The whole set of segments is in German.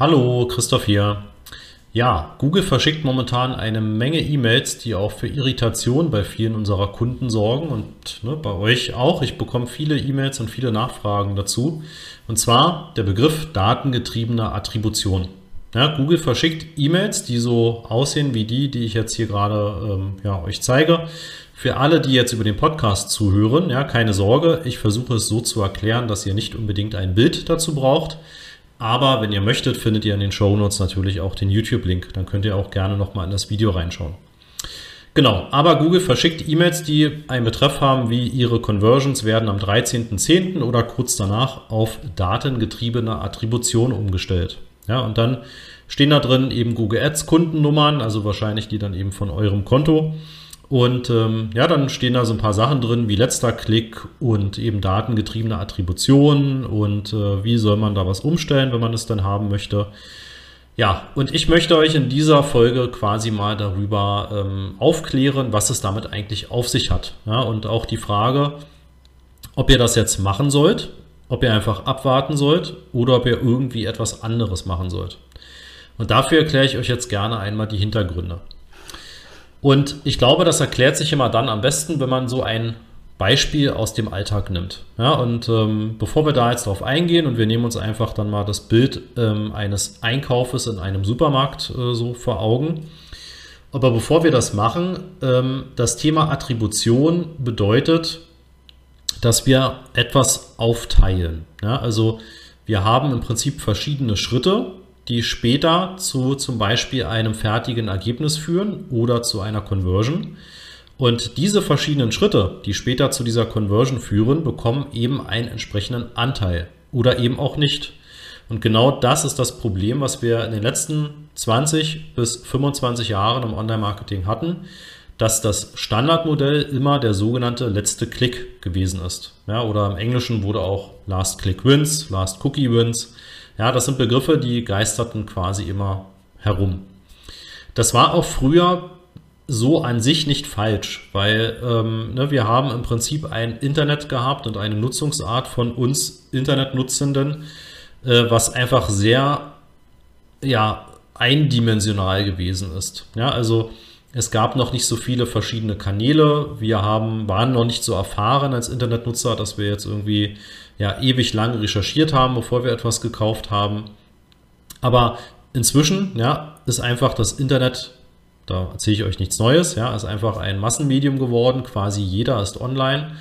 Hallo, Christoph hier. Ja, Google verschickt momentan eine Menge E-Mails, die auch für Irritation bei vielen unserer Kunden sorgen und ne, bei euch auch. Ich bekomme viele E-Mails und viele Nachfragen dazu. Und zwar der Begriff datengetriebene Attribution. Ja, Google verschickt E-Mails, die so aussehen wie die, die ich jetzt hier gerade ähm, ja, euch zeige. Für alle, die jetzt über den Podcast zuhören, ja, keine Sorge, ich versuche es so zu erklären, dass ihr nicht unbedingt ein Bild dazu braucht. Aber wenn ihr möchtet, findet ihr in den Show Notes natürlich auch den YouTube-Link. Dann könnt ihr auch gerne nochmal in das Video reinschauen. Genau, aber Google verschickt E-Mails, die einen Betreff haben, wie ihre Conversions werden am 13.10. oder kurz danach auf datengetriebene Attribution umgestellt. Ja, und dann stehen da drin eben Google Ads Kundennummern, also wahrscheinlich die dann eben von eurem Konto. Und ähm, ja, dann stehen da so ein paar Sachen drin, wie letzter Klick und eben datengetriebene Attribution und äh, wie soll man da was umstellen, wenn man es dann haben möchte. Ja, und ich möchte euch in dieser Folge quasi mal darüber ähm, aufklären, was es damit eigentlich auf sich hat. Ja, und auch die Frage, ob ihr das jetzt machen sollt, ob ihr einfach abwarten sollt oder ob ihr irgendwie etwas anderes machen sollt. Und dafür erkläre ich euch jetzt gerne einmal die Hintergründe. Und ich glaube, das erklärt sich immer dann am besten, wenn man so ein Beispiel aus dem Alltag nimmt. Ja, und ähm, bevor wir da jetzt drauf eingehen und wir nehmen uns einfach dann mal das Bild ähm, eines Einkaufes in einem Supermarkt äh, so vor Augen. Aber bevor wir das machen, ähm, das Thema Attribution bedeutet, dass wir etwas aufteilen. Ja, also wir haben im Prinzip verschiedene Schritte, die später zu zum Beispiel einem fertigen Ergebnis führen oder zu einer Conversion. Und diese verschiedenen Schritte, die später zu dieser Conversion führen, bekommen eben einen entsprechenden Anteil oder eben auch nicht. Und genau das ist das Problem, was wir in den letzten 20 bis 25 Jahren im Online-Marketing hatten, dass das Standardmodell immer der sogenannte letzte Klick gewesen ist. Ja, oder im Englischen wurde auch Last Click Wins, Last Cookie Wins ja, das sind Begriffe, die geisterten quasi immer herum. Das war auch früher so an sich nicht falsch, weil ähm, ne, wir haben im Prinzip ein Internet gehabt und eine Nutzungsart von uns Internetnutzenden, äh, was einfach sehr ja, eindimensional gewesen ist. Ja, also es gab noch nicht so viele verschiedene Kanäle. Wir haben, waren noch nicht so erfahren als Internetnutzer, dass wir jetzt irgendwie ja ewig lang recherchiert haben, bevor wir etwas gekauft haben. Aber inzwischen ja, ist einfach das Internet, da erzähle ich euch nichts Neues, ja, ist einfach ein Massenmedium geworden, quasi jeder ist online.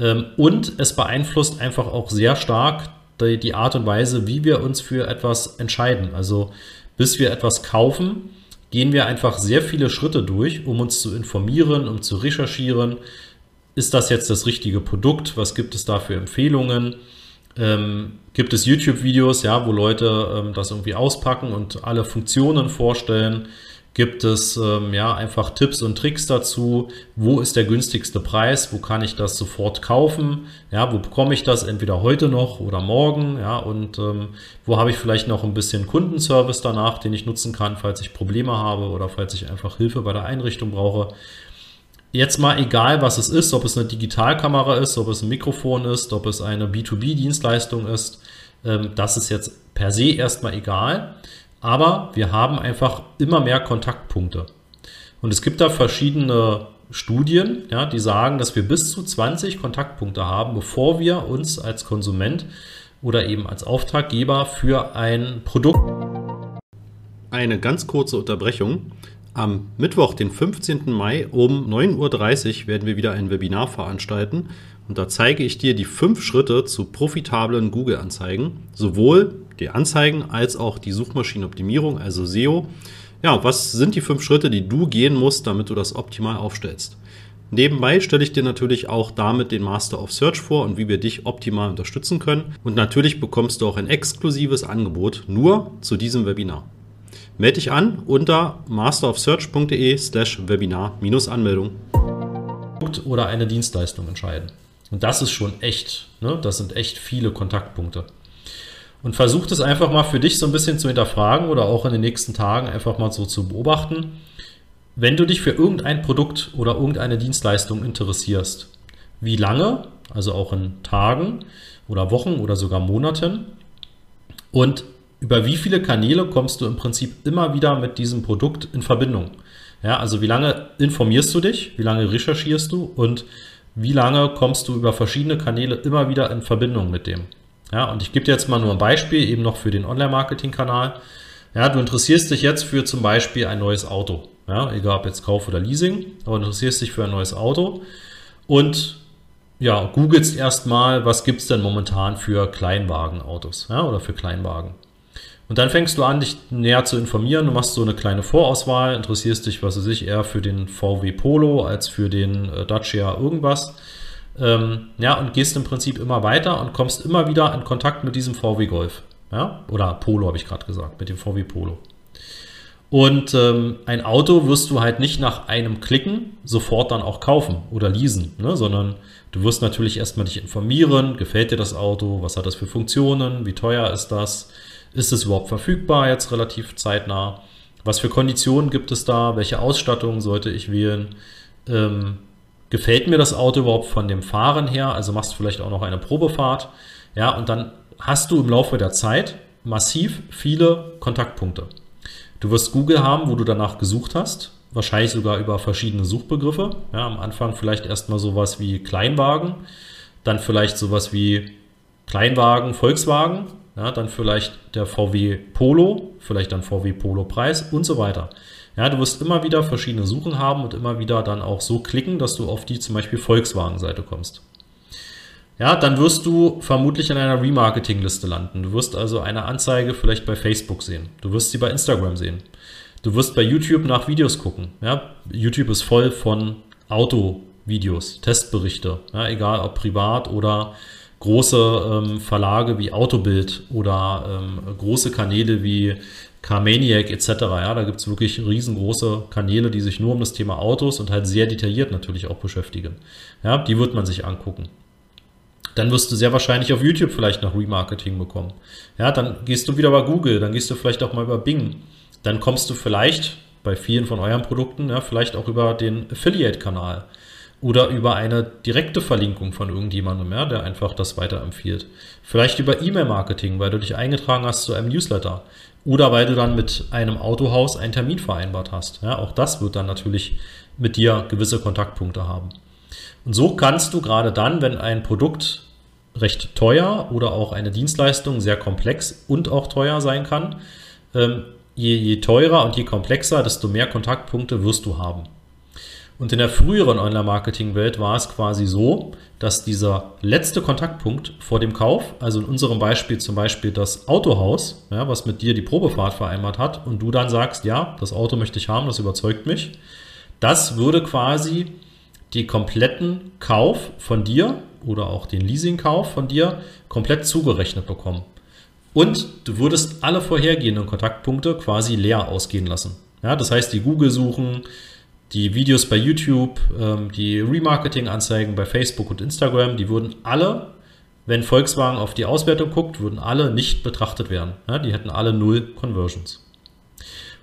Ähm, und es beeinflusst einfach auch sehr stark die, die Art und Weise, wie wir uns für etwas entscheiden. Also bis wir etwas kaufen, gehen wir einfach sehr viele Schritte durch, um uns zu informieren, um zu recherchieren, ist das jetzt das richtige Produkt? Was gibt es da für Empfehlungen? Ähm, gibt es YouTube-Videos, ja, wo Leute ähm, das irgendwie auspacken und alle Funktionen vorstellen? Gibt es ähm, ja einfach Tipps und Tricks dazu? Wo ist der günstigste Preis? Wo kann ich das sofort kaufen? Ja, wo bekomme ich das entweder heute noch oder morgen? Ja, und ähm, wo habe ich vielleicht noch ein bisschen Kundenservice danach, den ich nutzen kann, falls ich Probleme habe oder falls ich einfach Hilfe bei der Einrichtung brauche? jetzt mal egal, was es ist, ob es eine Digitalkamera ist, ob es ein Mikrofon ist, ob es eine B2B-Dienstleistung ist, ähm, das ist jetzt per se erstmal egal. Aber wir haben einfach immer mehr Kontaktpunkte. Und es gibt da verschiedene Studien, ja, die sagen, dass wir bis zu 20 Kontaktpunkte haben, bevor wir uns als Konsument oder eben als Auftraggeber für ein Produkt. Eine ganz kurze Unterbrechung. Am Mittwoch, den 15. Mai um 9.30 Uhr werden wir wieder ein Webinar veranstalten und da zeige ich dir die fünf Schritte zu profitablen Google-Anzeigen, sowohl die Anzeigen als auch die Suchmaschinenoptimierung, also SEO. Ja, was sind die fünf Schritte, die du gehen musst, damit du das optimal aufstellst? Nebenbei stelle ich dir natürlich auch damit den Master of Search vor und wie wir dich optimal unterstützen können. Und natürlich bekommst du auch ein exklusives Angebot nur zu diesem Webinar. Melde dich an unter masterofsearch.de slash Webinar-Anmeldung. Oder eine Dienstleistung entscheiden. Und das ist schon echt, ne? das sind echt viele Kontaktpunkte. Und versuch das einfach mal für dich so ein bisschen zu hinterfragen oder auch in den nächsten Tagen einfach mal so zu beobachten. Wenn du dich für irgendein Produkt oder irgendeine Dienstleistung interessierst, wie lange, also auch in Tagen oder Wochen oder sogar Monaten, und über wie viele Kanäle kommst du im Prinzip immer wieder mit diesem Produkt in Verbindung. Ja, also wie lange informierst du dich, wie lange recherchierst du und wie lange kommst du über verschiedene Kanäle immer wieder in Verbindung mit dem. Ja, und ich gebe dir jetzt mal nur ein Beispiel, eben noch für den Online-Marketing-Kanal. Ja, du interessierst dich jetzt für zum Beispiel ein neues Auto. Ja, egal ob jetzt Kauf oder Leasing, aber interessierst dich für ein neues Auto und ja, googelst erstmal, was gibt es denn momentan für Kleinwagenautos ja, oder für Kleinwagen. Und dann fängst du an, dich näher zu informieren. Du machst so eine kleine Vorauswahl, interessierst dich, was weiß ich, eher für den VW Polo als für den äh, Dacia irgendwas. Ähm, ja, und gehst im Prinzip immer weiter und kommst immer wieder in Kontakt mit diesem VW Golf. Ja, oder Polo habe ich gerade gesagt, mit dem VW Polo. Und ähm, ein Auto wirst du halt nicht nach einem Klicken sofort dann auch kaufen oder leasen, ne? sondern du wirst natürlich erstmal dich informieren, gefällt dir das Auto, was hat das für Funktionen, wie teuer ist das, ist es überhaupt verfügbar jetzt relativ zeitnah, was für Konditionen gibt es da, welche Ausstattung sollte ich wählen, ähm, gefällt mir das Auto überhaupt von dem Fahren her, also machst du vielleicht auch noch eine Probefahrt, ja, und dann hast du im Laufe der Zeit massiv viele Kontaktpunkte. Du wirst Google haben, wo du danach gesucht hast, wahrscheinlich sogar über verschiedene Suchbegriffe. Ja, am Anfang vielleicht erstmal sowas wie Kleinwagen, dann vielleicht sowas wie Kleinwagen, Volkswagen, ja, dann vielleicht der VW Polo, vielleicht dann VW Polo Preis und so weiter. Ja, du wirst immer wieder verschiedene Suchen haben und immer wieder dann auch so klicken, dass du auf die zum Beispiel Volkswagen-Seite kommst. Ja, dann wirst du vermutlich in einer Remarketing-Liste landen. Du wirst also eine Anzeige vielleicht bei Facebook sehen. Du wirst sie bei Instagram sehen. Du wirst bei YouTube nach Videos gucken. Ja, YouTube ist voll von Autovideos, Testberichte. Ja, egal ob privat oder große ähm, Verlage wie Autobild oder ähm, große Kanäle wie Carmaniac etc. Ja, da gibt es wirklich riesengroße Kanäle, die sich nur um das Thema Autos und halt sehr detailliert natürlich auch beschäftigen. Ja, die wird man sich angucken dann wirst du sehr wahrscheinlich auf YouTube vielleicht noch Remarketing bekommen. Ja, dann gehst du wieder bei Google, dann gehst du vielleicht auch mal über Bing. Dann kommst du vielleicht bei vielen von euren Produkten, ja, vielleicht auch über den Affiliate-Kanal oder über eine direkte Verlinkung von irgendjemandem, ja, der einfach das weiterempfiehlt. Vielleicht über E-Mail-Marketing, weil du dich eingetragen hast zu einem Newsletter oder weil du dann mit einem Autohaus einen Termin vereinbart hast. Ja, auch das wird dann natürlich mit dir gewisse Kontaktpunkte haben. Und so kannst du gerade dann, wenn ein Produkt recht teuer oder auch eine Dienstleistung sehr komplex und auch teuer sein kann, ähm, je, je teurer und je komplexer, desto mehr Kontaktpunkte wirst du haben. Und in der früheren Online-Marketing-Welt war es quasi so, dass dieser letzte Kontaktpunkt vor dem Kauf, also in unserem Beispiel zum Beispiel das Autohaus, ja, was mit dir die Probefahrt vereinbart hat und du dann sagst, ja, das Auto möchte ich haben, das überzeugt mich, das würde quasi die kompletten Kauf von dir oder auch den Leasingkauf von dir komplett zugerechnet bekommen. Und du würdest alle vorhergehenden Kontaktpunkte quasi leer ausgehen lassen. Ja, das heißt, die Google-Suchen, die Videos bei YouTube, ähm, die Remarketing-Anzeigen bei Facebook und Instagram, die würden alle, wenn Volkswagen auf die Auswertung guckt, würden alle nicht betrachtet werden. Ja, die hätten alle null Conversions.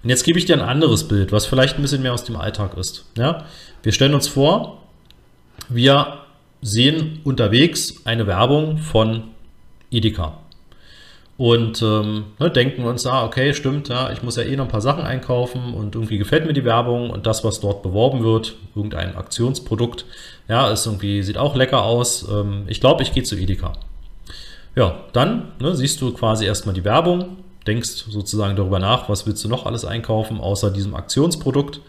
Und jetzt gebe ich dir ein anderes Bild, was vielleicht ein bisschen mehr aus dem Alltag ist. Ja, wir stellen uns vor, wir sehen unterwegs eine Werbung von Edeka. Und ähm, ne, denken uns, ah, okay, stimmt, ja, ich muss ja eh noch ein paar Sachen einkaufen und irgendwie gefällt mir die Werbung und das, was dort beworben wird, irgendein Aktionsprodukt, ja, ist irgendwie, sieht auch lecker aus. Ähm, ich glaube, ich gehe zu Edeka. Ja, dann ne, siehst du quasi erstmal die Werbung, denkst sozusagen darüber nach, was willst du noch alles einkaufen, außer diesem Aktionsprodukt.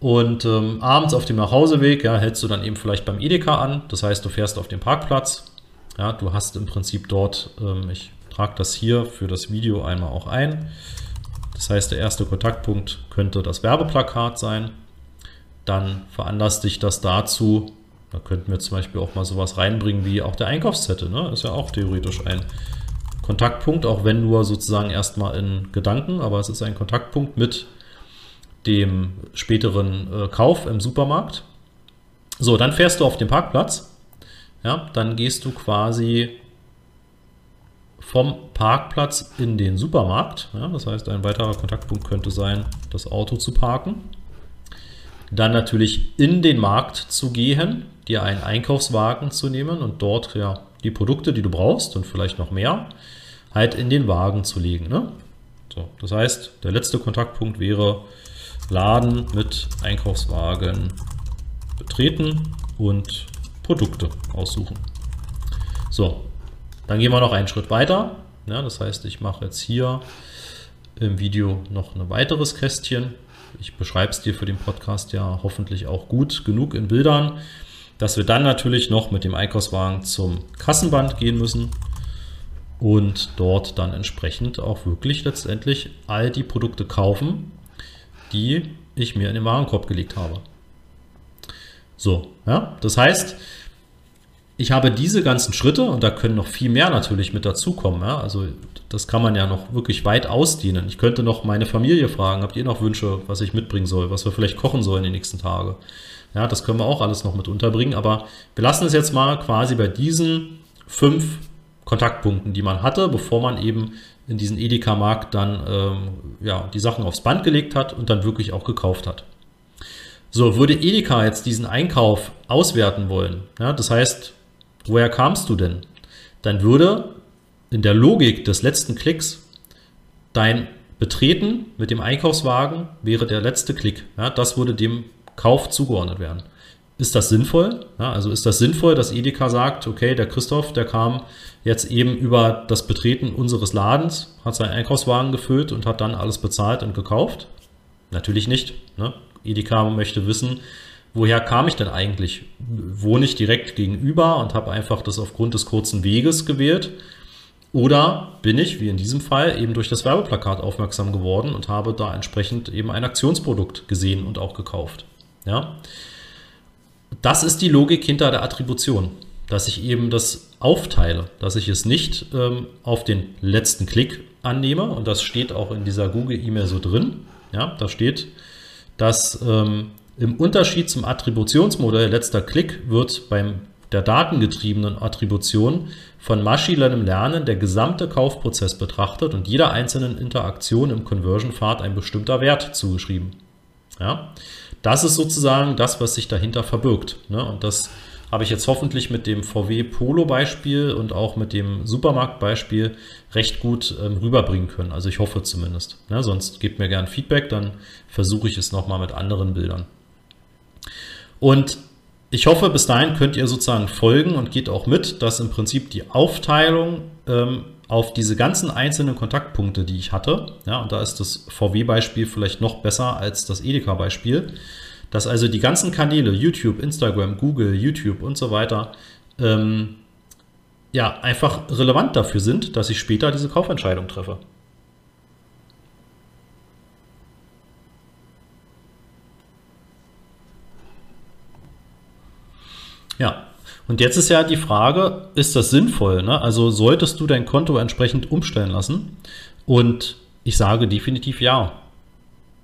Und ähm, abends auf dem Nachhauseweg ja, hältst du dann eben vielleicht beim Edeka an. Das heißt, du fährst auf den Parkplatz. Ja, du hast im Prinzip dort, ähm, ich trage das hier für das Video einmal auch ein. Das heißt, der erste Kontaktpunkt könnte das Werbeplakat sein. Dann veranlasst dich das dazu, da könnten wir zum Beispiel auch mal sowas reinbringen wie auch der Einkaufszettel. Ne? Ist ja auch theoretisch ein Kontaktpunkt, auch wenn nur sozusagen erstmal in Gedanken, aber es ist ein Kontaktpunkt mit dem späteren äh, Kauf im Supermarkt. So, dann fährst du auf den Parkplatz. Ja, dann gehst du quasi vom Parkplatz in den Supermarkt. Ja, das heißt, ein weiterer Kontaktpunkt könnte sein, das Auto zu parken. Dann natürlich in den Markt zu gehen, dir einen Einkaufswagen zu nehmen und dort ja die Produkte, die du brauchst und vielleicht noch mehr, halt in den Wagen zu legen. Ne? So, das heißt, der letzte Kontaktpunkt wäre Laden mit Einkaufswagen betreten und Produkte aussuchen. So, dann gehen wir noch einen Schritt weiter. Ja, das heißt, ich mache jetzt hier im Video noch ein weiteres Kästchen. Ich beschreibe es dir für den Podcast ja hoffentlich auch gut genug in Bildern, dass wir dann natürlich noch mit dem Einkaufswagen zum Kassenband gehen müssen und dort dann entsprechend auch wirklich letztendlich all die Produkte kaufen, die ich mir in den Warenkorb gelegt habe. So, ja, das heißt, ich habe diese ganzen Schritte und da können noch viel mehr natürlich mit dazukommen. Ja? Also das kann man ja noch wirklich weit ausdehnen. Ich könnte noch meine Familie fragen, habt ihr noch Wünsche, was ich mitbringen soll, was wir vielleicht kochen sollen die nächsten Tage? Ja, das können wir auch alles noch mit unterbringen, aber wir lassen es jetzt mal quasi bei diesen fünf Kontaktpunkten, die man hatte, bevor man eben in diesen Edeka-Markt dann ähm, ja, die Sachen aufs Band gelegt hat und dann wirklich auch gekauft hat. So, würde Edeka jetzt diesen Einkauf auswerten wollen, ja, das heißt, woher kamst du denn? Dann würde in der Logik des letzten Klicks dein Betreten mit dem Einkaufswagen wäre der letzte Klick. Ja, das würde dem Kauf zugeordnet werden. Ist das sinnvoll? Ja, also ist das sinnvoll, dass Edeka sagt, okay, der Christoph, der kam jetzt eben über das Betreten unseres Ladens, hat seinen Einkaufswagen gefüllt und hat dann alles bezahlt und gekauft? Natürlich nicht. Ne? Edeka möchte wissen, woher kam ich denn eigentlich? Wohne ich direkt gegenüber und habe einfach das aufgrund des kurzen Weges gewählt? Oder bin ich, wie in diesem Fall, eben durch das Werbeplakat aufmerksam geworden und habe da entsprechend eben ein Aktionsprodukt gesehen und auch gekauft? Ja? Das ist die Logik hinter der Attribution, dass ich eben das aufteile, dass ich es nicht ähm, auf den letzten Klick annehme und das steht auch in dieser Google-E-Mail so drin. Ja, da steht, dass ähm, im Unterschied zum Attributionsmodell letzter Klick wird beim der datengetriebenen Attribution von maschinellem Lernen der gesamte Kaufprozess betrachtet und jeder einzelnen Interaktion im Conversion-Pfad ein bestimmter Wert zugeschrieben. Ja? Das ist sozusagen das, was sich dahinter verbirgt. Ne? Und das habe ich jetzt hoffentlich mit dem VW Polo Beispiel und auch mit dem Supermarkt Beispiel recht gut ähm, rüberbringen können. Also ich hoffe zumindest. Ne? Sonst gebt mir gerne Feedback, dann versuche ich es nochmal mit anderen Bildern. Und ich hoffe, bis dahin könnt ihr sozusagen folgen und geht auch mit, dass im Prinzip die Aufteilung ähm, auf diese ganzen einzelnen Kontaktpunkte, die ich hatte, ja, und da ist das VW-Beispiel vielleicht noch besser als das Edeka-Beispiel, dass also die ganzen Kanäle, YouTube, Instagram, Google, YouTube und so weiter, ähm, ja, einfach relevant dafür sind, dass ich später diese Kaufentscheidung treffe. Ja, und jetzt ist ja die Frage, ist das sinnvoll? Ne? Also solltest du dein Konto entsprechend umstellen lassen? Und ich sage definitiv ja.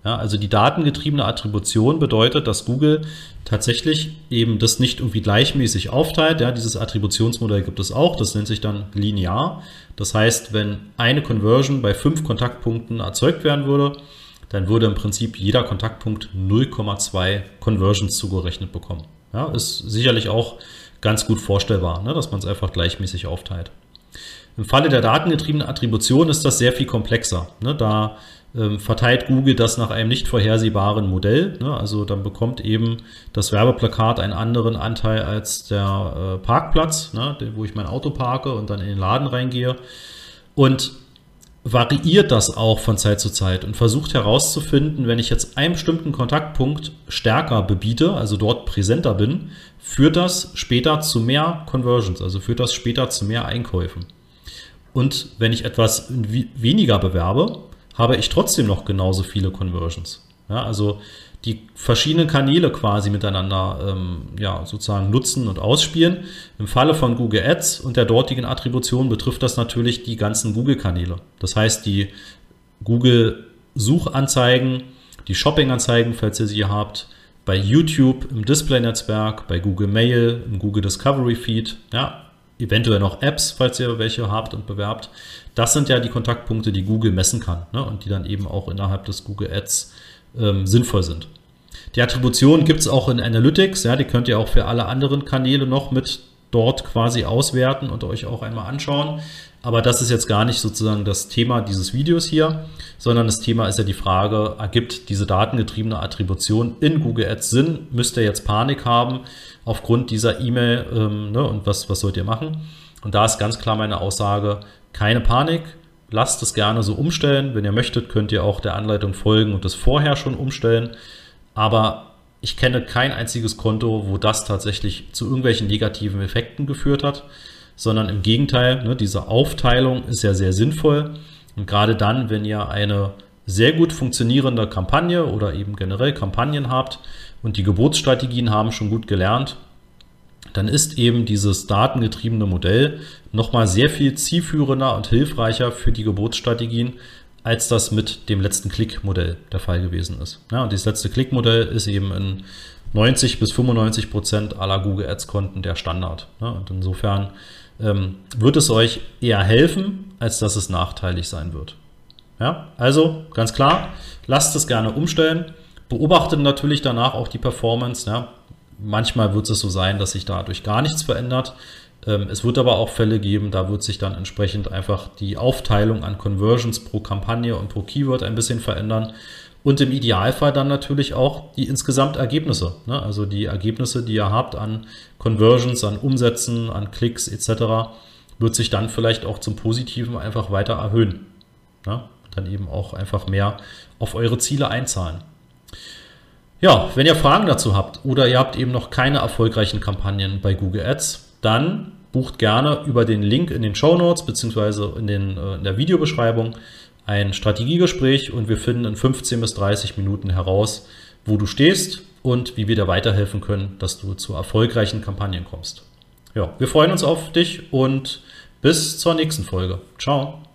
ja. Also die datengetriebene Attribution bedeutet, dass Google tatsächlich eben das nicht irgendwie gleichmäßig aufteilt. Ja, dieses Attributionsmodell gibt es auch, das nennt sich dann linear. Das heißt, wenn eine Conversion bei fünf Kontaktpunkten erzeugt werden würde, dann würde im Prinzip jeder Kontaktpunkt 0,2 Conversions zugerechnet bekommen. Ja, ist sicherlich auch ganz gut vorstellbar, ne, dass man es einfach gleichmäßig aufteilt. Im Falle der datengetriebenen Attribution ist das sehr viel komplexer. Ne, da ähm, verteilt Google das nach einem nicht vorhersehbaren Modell. Ne, also dann bekommt eben das Werbeplakat einen anderen Anteil als der äh, Parkplatz, ne, wo ich mein Auto parke und dann in den Laden reingehe. Und variiert das auch von Zeit zu Zeit und versucht herauszufinden, wenn ich jetzt einen bestimmten Kontaktpunkt stärker bebiete, also dort präsenter bin, führt das später zu mehr Conversions, also führt das später zu mehr Einkäufen. Und wenn ich etwas weniger bewerbe, habe ich trotzdem noch genauso viele Conversions. Ja, also die verschiedenen Kanäle quasi miteinander ähm, ja, sozusagen nutzen und ausspielen. Im Falle von Google Ads und der dortigen Attribution betrifft das natürlich die ganzen Google-Kanäle. Das heißt, die Google-Suchanzeigen, die Shopping-Anzeigen, falls ihr sie habt, bei YouTube im Display-Netzwerk, bei Google Mail, im Google Discovery Feed, ja, eventuell noch Apps, falls ihr welche habt und bewerbt. Das sind ja die Kontaktpunkte, die Google messen kann ne, und die dann eben auch innerhalb des Google Ads ähm, sinnvoll sind. Die Attribution gibt es auch in Analytics, ja, die könnt ihr auch für alle anderen Kanäle noch mit dort quasi auswerten und euch auch einmal anschauen. Aber das ist jetzt gar nicht sozusagen das Thema dieses Videos hier, sondern das Thema ist ja die Frage, ergibt diese datengetriebene Attribution in Google Ads Sinn? Müsst ihr jetzt Panik haben aufgrund dieser E-Mail ähm, ne, und was, was sollt ihr machen? Und da ist ganz klar meine Aussage, keine Panik, lasst es gerne so umstellen. Wenn ihr möchtet, könnt ihr auch der Anleitung folgen und das vorher schon umstellen. Aber ich kenne kein einziges Konto, wo das tatsächlich zu irgendwelchen negativen Effekten geführt hat sondern im Gegenteil, ne, diese Aufteilung ist ja sehr sinnvoll. Und gerade dann, wenn ihr eine sehr gut funktionierende Kampagne oder eben generell Kampagnen habt und die Geburtsstrategien haben schon gut gelernt, dann ist eben dieses datengetriebene Modell nochmal sehr viel zielführender und hilfreicher für die Geburtsstrategien, als das mit dem letzten Klick-Modell der Fall gewesen ist. Ja, und dieses letzte Klick-Modell ist eben in 90 bis 95 Prozent aller Google Ads-Konten der Standard. Ja, und insofern ähm, wird es euch eher helfen, als dass es nachteilig sein wird. Ja, also ganz klar, lasst es gerne umstellen. Beobachtet natürlich danach auch die Performance. Ja. Manchmal wird es so sein, dass sich dadurch gar nichts verändert. Ähm, es wird aber auch Fälle geben, da wird sich dann entsprechend einfach die Aufteilung an Conversions pro Kampagne und pro Keyword ein bisschen verändern. Und im Idealfall dann natürlich auch die insgesamt Ergebnisse. Ne? Also die Ergebnisse, die ihr habt an Conversions, an Umsätzen, an Klicks etc., wird sich dann vielleicht auch zum Positiven einfach weiter erhöhen. Ne? Dann eben auch einfach mehr auf eure Ziele einzahlen. Ja, wenn ihr Fragen dazu habt oder ihr habt eben noch keine erfolgreichen Kampagnen bei Google Ads, dann bucht gerne über den Link in den Show Notes beziehungsweise in, äh, in der Videobeschreibung ein Strategiegespräch und wir finden in 15 bis 30 Minuten heraus, wo du stehst und wie wir dir weiterhelfen können, dass du zu erfolgreichen Kampagnen kommst. Ja, wir freuen uns auf dich und bis zur nächsten Folge. Ciao.